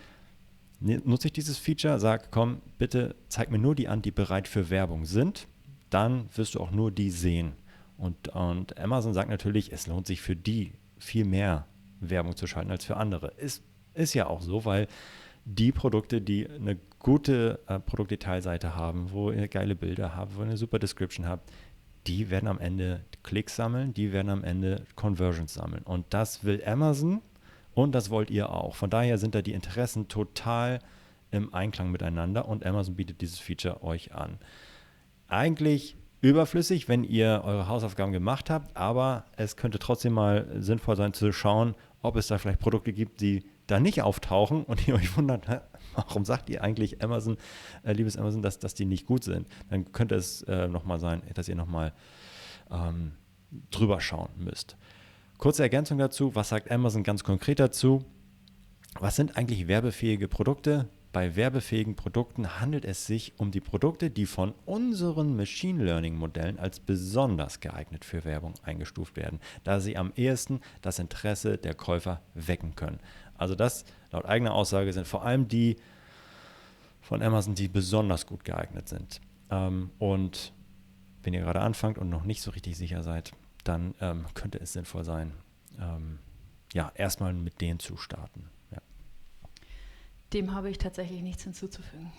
nutze ich dieses Feature, sag, komm, bitte zeig mir nur die an, die bereit für Werbung sind, dann wirst du auch nur die sehen. Und, und Amazon sagt natürlich, es lohnt sich für die viel mehr Werbung zu schalten als für andere. Ist, ist ja auch so, weil die Produkte, die eine gute äh, Produktdetailseite haben, wo ihr geile Bilder habt, wo ihr eine super Description habt, die werden am Ende Klicks sammeln, die werden am Ende Conversions sammeln. Und das will Amazon und das wollt ihr auch. Von daher sind da die Interessen total im Einklang miteinander und Amazon bietet dieses Feature euch an. Eigentlich überflüssig, wenn ihr eure Hausaufgaben gemacht habt, aber es könnte trotzdem mal sinnvoll sein zu schauen, ob es da vielleicht Produkte gibt, die da nicht auftauchen und ihr euch wundert, warum sagt ihr eigentlich Amazon, äh, liebes Amazon, dass, dass die nicht gut sind, dann könnte es äh, nochmal sein, dass ihr nochmal ähm, drüber schauen müsst. Kurze Ergänzung dazu, was sagt Amazon ganz konkret dazu? Was sind eigentlich werbefähige Produkte? Bei werbefähigen Produkten handelt es sich um die Produkte, die von unseren Machine Learning Modellen als besonders geeignet für Werbung eingestuft werden, da sie am ehesten das Interesse der Käufer wecken können. Also das laut eigener Aussage sind vor allem die von Amazon, die besonders gut geeignet sind. Ähm, und wenn ihr gerade anfangt und noch nicht so richtig sicher seid, dann ähm, könnte es sinnvoll sein, ähm, ja, erstmal mit denen zu starten. Ja. Dem habe ich tatsächlich nichts hinzuzufügen.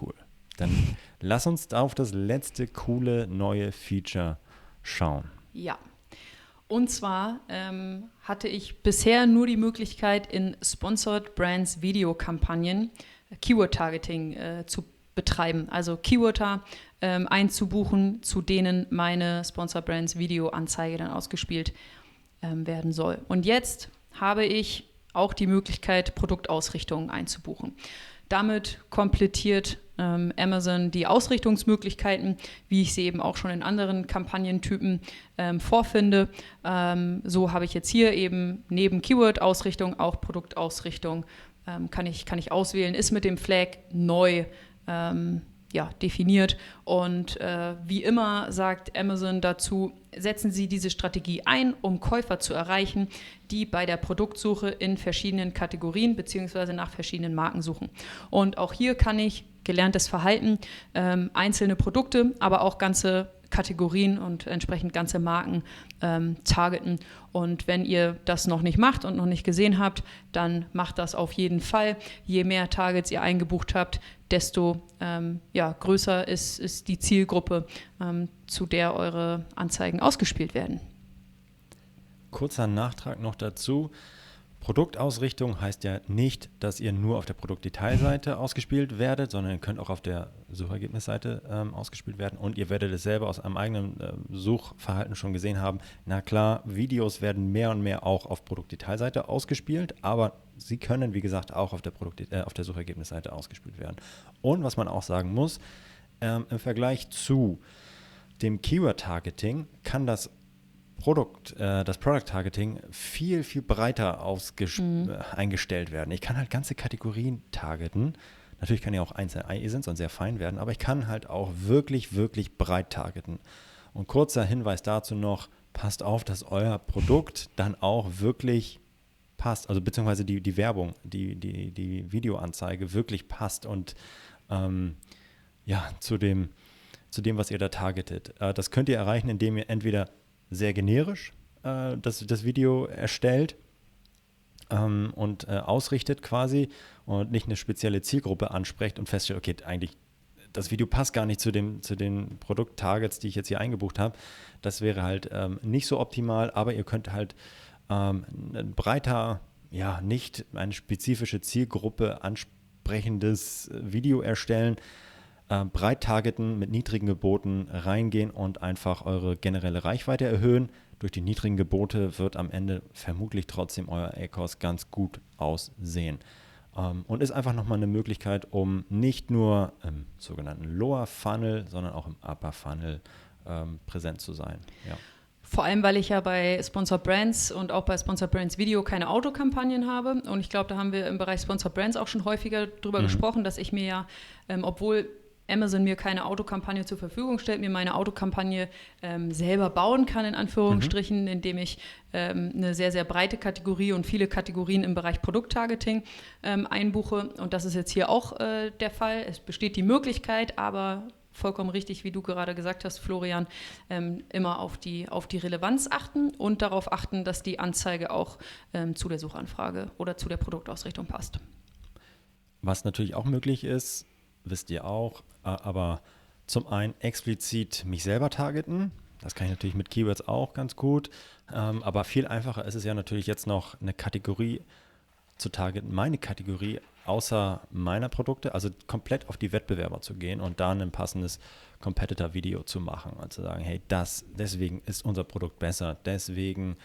Cool. Dann lass uns auf das letzte coole neue Feature schauen. Ja. Und zwar ähm, hatte ich bisher nur die Möglichkeit, in Sponsored Brands Videokampagnen äh, Keyword-Targeting äh, zu betreiben. Also Keyworder ähm, einzubuchen, zu denen meine Sponsored Brands Videoanzeige dann ausgespielt ähm, werden soll. Und jetzt habe ich auch die Möglichkeit, Produktausrichtungen einzubuchen. Damit komplettiert ähm, Amazon die Ausrichtungsmöglichkeiten, wie ich sie eben auch schon in anderen Kampagnentypen ähm, vorfinde. Ähm, so habe ich jetzt hier eben neben Keyword-Ausrichtung auch Produktausrichtung. Ähm, kann, ich, kann ich auswählen, ist mit dem Flag neu ähm, ja, definiert. Und äh, wie immer sagt Amazon dazu, setzen Sie diese Strategie ein, um Käufer zu erreichen, die bei der Produktsuche in verschiedenen Kategorien bzw. nach verschiedenen Marken suchen. Und auch hier kann ich gelerntes Verhalten, ähm, einzelne Produkte, aber auch ganze Kategorien und entsprechend ganze Marken ähm, targeten. Und wenn ihr das noch nicht macht und noch nicht gesehen habt, dann macht das auf jeden Fall. Je mehr Targets ihr eingebucht habt, desto ähm, ja, größer ist, ist die Zielgruppe, ähm, zu der eure Anzeigen ausgespielt werden. Kurzer Nachtrag noch dazu. Produktausrichtung heißt ja nicht, dass ihr nur auf der Produktdetailseite ausgespielt werdet, sondern ihr könnt auch auf der Suchergebnisseite ähm, ausgespielt werden und ihr werdet es selber aus einem eigenen äh, Suchverhalten schon gesehen haben. Na klar, Videos werden mehr und mehr auch auf Produktdetailseite ausgespielt, aber sie können, wie gesagt, auch auf der, Produkt, äh, auf der Suchergebnisseite ausgespielt werden. Und was man auch sagen muss, ähm, im Vergleich zu dem Keyword-Targeting kann das Produkt, äh, das Product Targeting viel, viel breiter mhm. Äh, eingestellt werden. Ich kann halt ganze Kategorien targeten. Natürlich kann ja auch einzelne ISINs und sehr fein werden, aber ich kann halt auch wirklich, wirklich breit targeten. Und kurzer Hinweis dazu noch, passt auf, dass euer Produkt dann auch wirklich passt, also beziehungsweise die, die Werbung, die, die, die Videoanzeige wirklich passt und ähm, ja, zu dem zu dem, was ihr da targetet. Äh, das könnt ihr erreichen, indem ihr entweder sehr generisch äh, das, das Video erstellt ähm, und äh, ausrichtet quasi und nicht eine spezielle Zielgruppe ansprecht und feststellt, okay, eigentlich das Video passt gar nicht zu, dem, zu den Produkt-Targets, die ich jetzt hier eingebucht habe. Das wäre halt ähm, nicht so optimal, aber ihr könnt halt ähm, ein breiter, ja, nicht eine spezifische Zielgruppe ansprechendes Video erstellen, äh, breit targeten, mit niedrigen Geboten reingehen und einfach eure generelle Reichweite erhöhen. Durch die niedrigen Gebote wird am Ende vermutlich trotzdem euer ACOS ganz gut aussehen. Ähm, und ist einfach nochmal eine Möglichkeit, um nicht nur im sogenannten Lower Funnel, sondern auch im Upper Funnel ähm, präsent zu sein. Ja. Vor allem, weil ich ja bei Sponsor Brands und auch bei Sponsor Brands Video keine Autokampagnen habe. Und ich glaube, da haben wir im Bereich Sponsor Brands auch schon häufiger drüber mhm. gesprochen, dass ich mir ja, ähm, obwohl Amazon mir keine Autokampagne zur Verfügung stellt, mir meine Autokampagne ähm, selber bauen kann, in Anführungsstrichen, mhm. indem ich ähm, eine sehr, sehr breite Kategorie und viele Kategorien im Bereich Produkttargeting ähm, einbuche. Und das ist jetzt hier auch äh, der Fall. Es besteht die Möglichkeit, aber vollkommen richtig, wie du gerade gesagt hast, Florian, ähm, immer auf die, auf die Relevanz achten und darauf achten, dass die Anzeige auch ähm, zu der Suchanfrage oder zu der Produktausrichtung passt. Was natürlich auch möglich ist, wisst ihr auch, aber zum einen explizit mich selber targeten. Das kann ich natürlich mit Keywords auch ganz gut. Ähm, aber viel einfacher ist es ja natürlich jetzt noch eine Kategorie zu targeten, meine Kategorie außer meiner Produkte, also komplett auf die Wettbewerber zu gehen und dann ein passendes Competitor-Video zu machen und zu sagen, hey, das, deswegen ist unser Produkt besser, deswegen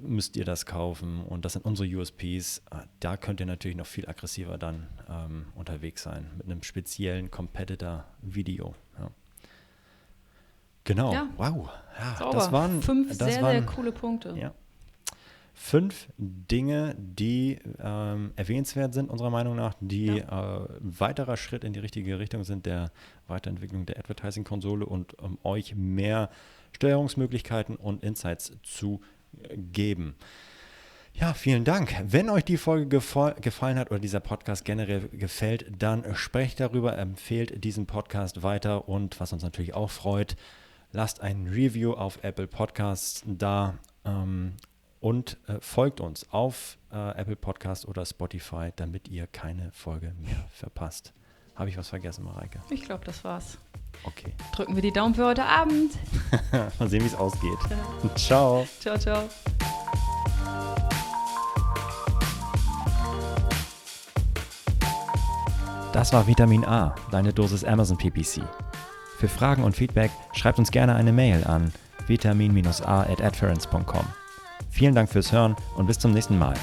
müsst ihr das kaufen und das sind unsere USPs. Ah, da könnt ihr natürlich noch viel aggressiver dann ähm, unterwegs sein mit einem speziellen Competitor-Video. Ja. Genau, ja. wow. Ja, das waren fünf das sehr, waren, sehr coole Punkte. Fünf Dinge, die ähm, erwähnenswert sind, unserer Meinung nach, die äh, weiterer Schritt in die richtige Richtung sind der Weiterentwicklung der Advertising-Konsole und um euch mehr Steuerungsmöglichkeiten und Insights zu geben. Ja, vielen Dank. Wenn euch die Folge gefallen hat oder dieser Podcast generell gefällt, dann sprecht darüber, empfehlt diesen Podcast weiter und was uns natürlich auch freut, lasst ein Review auf Apple Podcasts da ähm, und äh, folgt uns auf äh, Apple Podcast oder Spotify, damit ihr keine Folge mehr verpasst. Habe ich was vergessen, Mareike? Ich glaube, das war's. Okay. Drücken wir die Daumen für heute Abend. Mal sehen, wie es ausgeht. Ja. Ciao. Ciao, ciao. Das war Vitamin A, deine Dosis Amazon PPC. Für Fragen und Feedback schreibt uns gerne eine Mail an vitamin-a at Vielen Dank fürs Hören und bis zum nächsten Mal.